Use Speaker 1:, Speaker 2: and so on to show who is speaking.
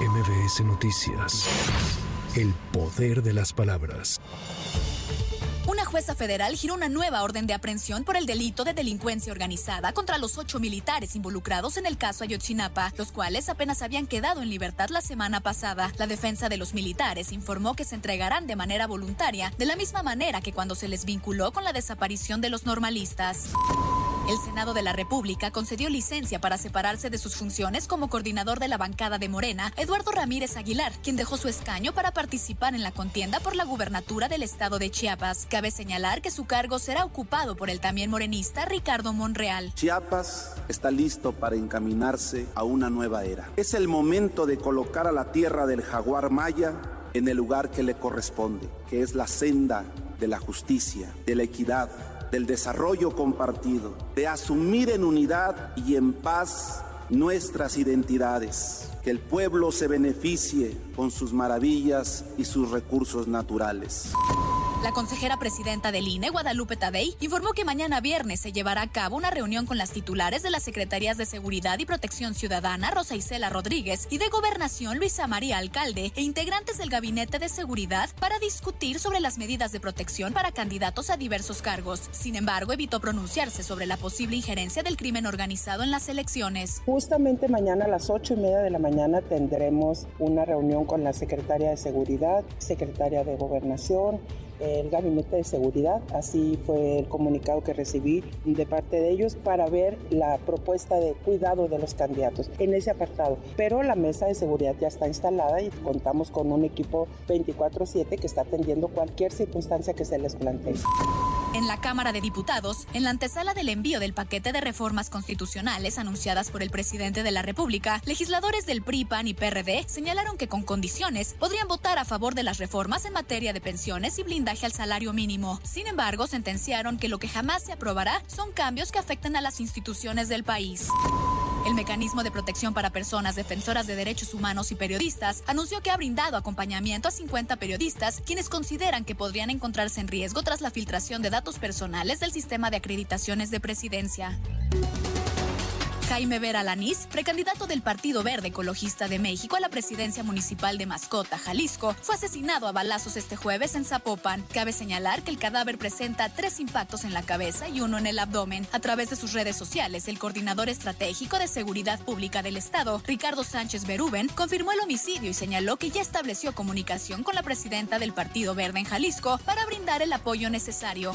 Speaker 1: MBS Noticias. El poder de las palabras.
Speaker 2: Una jueza federal giró una nueva orden de aprehensión por el delito de delincuencia organizada contra los ocho militares involucrados en el caso Ayotzinapa, los cuales apenas habían quedado en libertad la semana pasada. La defensa de los militares informó que se entregarán de manera voluntaria, de la misma manera que cuando se les vinculó con la desaparición de los normalistas. El Senado de la República concedió licencia para separarse de sus funciones como coordinador de la bancada de Morena, Eduardo Ramírez Aguilar, quien dejó su escaño para participar en la contienda por la gubernatura del estado de Chiapas. Cabe señalar que su cargo será ocupado por el también morenista Ricardo Monreal.
Speaker 3: Chiapas está listo para encaminarse a una nueva era. Es el momento de colocar a la tierra del jaguar maya en el lugar que le corresponde, que es la senda de la justicia, de la equidad del desarrollo compartido, de asumir en unidad y en paz nuestras identidades, que el pueblo se beneficie con sus maravillas y sus recursos naturales.
Speaker 2: La consejera presidenta del INE, Guadalupe Tadei, informó que mañana viernes se llevará a cabo una reunión con las titulares de las Secretarías de Seguridad y Protección Ciudadana, Rosa Isela Rodríguez, y de Gobernación, Luisa María Alcalde, e integrantes del Gabinete de Seguridad para discutir sobre las medidas de protección para candidatos a diversos cargos. Sin embargo, evitó pronunciarse sobre la posible injerencia del crimen organizado en las elecciones.
Speaker 4: Justamente mañana a las ocho y media de la mañana tendremos una reunión con la Secretaria de Seguridad, Secretaria de Gobernación, el Gabinete de Seguridad. Así fue el comunicado que recibí de parte de ellos para ver la propuesta de cuidado de los candidatos en ese apartado. Pero la mesa de seguridad ya está instalada y contamos con un equipo 24/7 que está atendiendo cualquier circunstancia que se les plantee.
Speaker 2: La Cámara de Diputados, en la antesala del envío del paquete de reformas constitucionales anunciadas por el presidente de la República, legisladores del PRI, PAN y PRD señalaron que con condiciones podrían votar a favor de las reformas en materia de pensiones y blindaje al salario mínimo. Sin embargo, sentenciaron que lo que jamás se aprobará son cambios que afecten a las instituciones del país. El Mecanismo de Protección para Personas Defensoras de Derechos Humanos y Periodistas anunció que ha brindado acompañamiento a 50 periodistas quienes consideran que podrían encontrarse en riesgo tras la filtración de datos personales del sistema de acreditaciones de presidencia. Jaime Vera Lanís, precandidato del Partido Verde Ecologista de México a la presidencia municipal de Mascota, Jalisco, fue asesinado a balazos este jueves en Zapopan. Cabe señalar que el cadáver presenta tres impactos en la cabeza y uno en el abdomen. A través de sus redes sociales, el coordinador estratégico de seguridad pública del Estado, Ricardo Sánchez Beruben, confirmó el homicidio y señaló que ya estableció comunicación con la presidenta del Partido Verde en Jalisco para brindar el apoyo necesario.